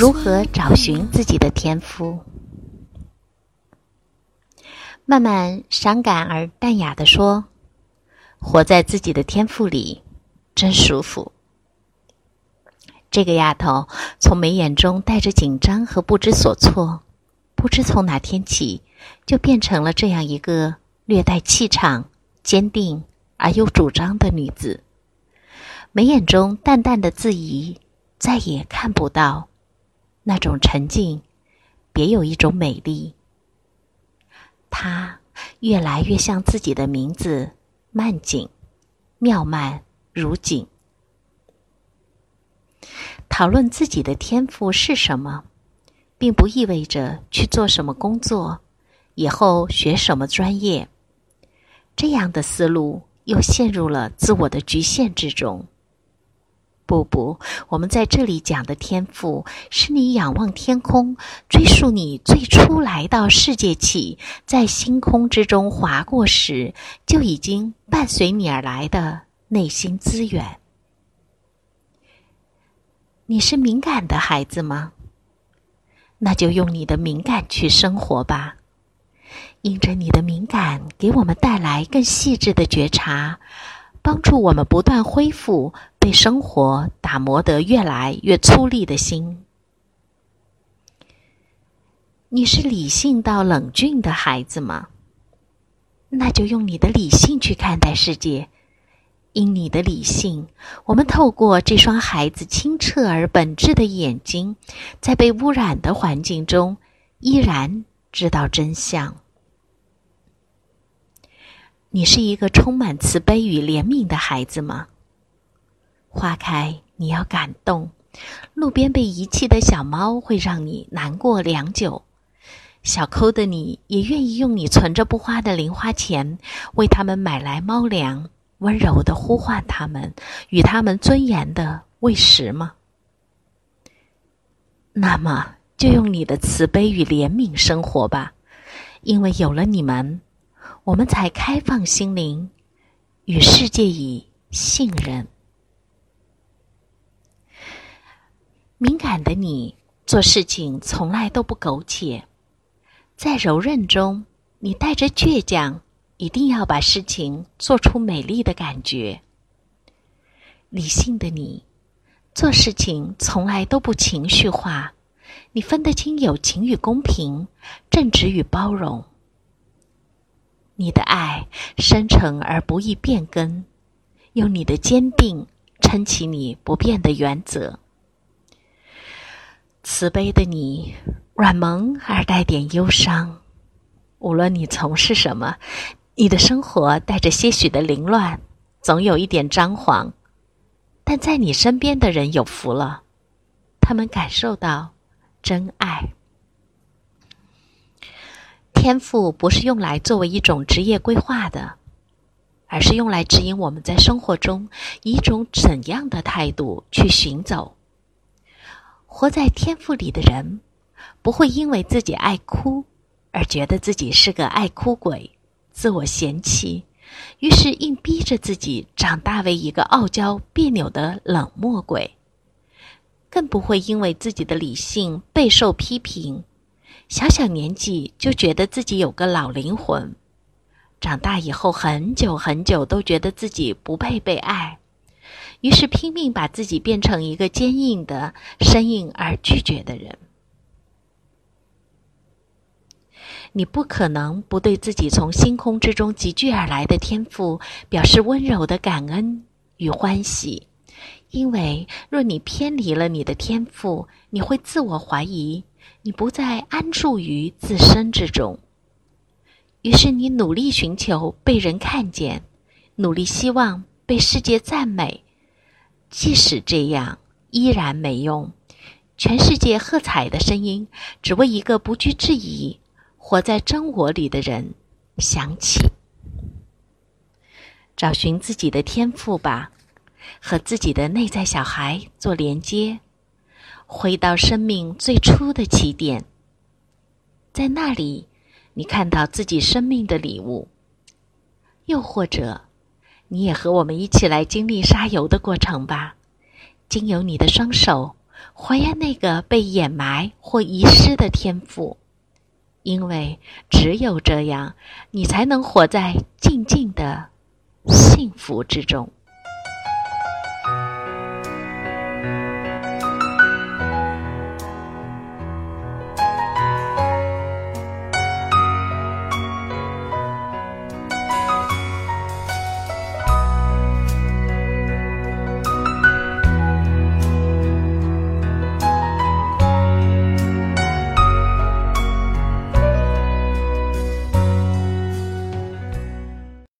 如何找寻自己的天赋？慢慢伤感而淡雅的说：“活在自己的天赋里，真舒服。”这个丫头从眉眼中带着紧张和不知所措，不知从哪天起，就变成了这样一个略带气场、坚定而又主张的女子。眉眼中淡淡的自疑，再也看不到。那种沉静，别有一种美丽。他越来越像自己的名字——曼景，妙曼如景。讨论自己的天赋是什么，并不意味着去做什么工作，以后学什么专业。这样的思路又陷入了自我的局限之中。不不，我们在这里讲的天赋，是你仰望天空，追溯你最初来到世界起，在星空之中划过时，就已经伴随你而来的内心资源。你是敏感的孩子吗？那就用你的敏感去生活吧，因着你的敏感，给我们带来更细致的觉察。帮助我们不断恢复被生活打磨得越来越粗粝的心。你是理性到冷峻的孩子吗？那就用你的理性去看待世界。因你的理性，我们透过这双孩子清澈而本质的眼睛，在被污染的环境中，依然知道真相。你是一个充满慈悲与怜悯的孩子吗？花开，你要感动；路边被遗弃的小猫会让你难过良久。小抠的你也愿意用你存着不花的零花钱，为他们买来猫粮，温柔的呼唤他们，与他们尊严的喂食吗？那么，就用你的慈悲与怜悯生活吧，因为有了你们。我们才开放心灵，与世界以信任。敏感的你做事情从来都不苟且，在柔韧中，你带着倔强，一定要把事情做出美丽的感觉。理性的你做事情从来都不情绪化，你分得清友情与公平，正直与包容。你的爱深沉而不易变更，用你的坚定撑起你不变的原则。慈悲的你，软萌而带点忧伤。无论你从事什么，你的生活带着些许的凌乱，总有一点张狂。但在你身边的人有福了，他们感受到真爱。天赋不是用来作为一种职业规划的，而是用来指引我们在生活中以一种怎样的态度去行走。活在天赋里的人，不会因为自己爱哭而觉得自己是个爱哭鬼、自我嫌弃，于是硬逼着自己长大为一个傲娇别扭的冷漠鬼；更不会因为自己的理性备受批评。小小年纪就觉得自己有个老灵魂，长大以后很久很久都觉得自己不配被爱，于是拼命把自己变成一个坚硬的、生硬而拒绝的人。你不可能不对自己从星空之中集聚而来的天赋表示温柔的感恩与欢喜，因为若你偏离了你的天赋，你会自我怀疑。你不再安住于自身之中，于是你努力寻求被人看见，努力希望被世界赞美。即使这样，依然没用，全世界喝彩的声音，只为一个不惧质疑、活在真我里的人响起。找寻自己的天赋吧，和自己的内在小孩做连接，回到生命最初的起点。在那里，你看到自己生命的礼物。又或者，你也和我们一起来经历沙游的过程吧，经由你的双手。还原那个被掩埋或遗失的天赋，因为只有这样，你才能活在静静的幸福之中。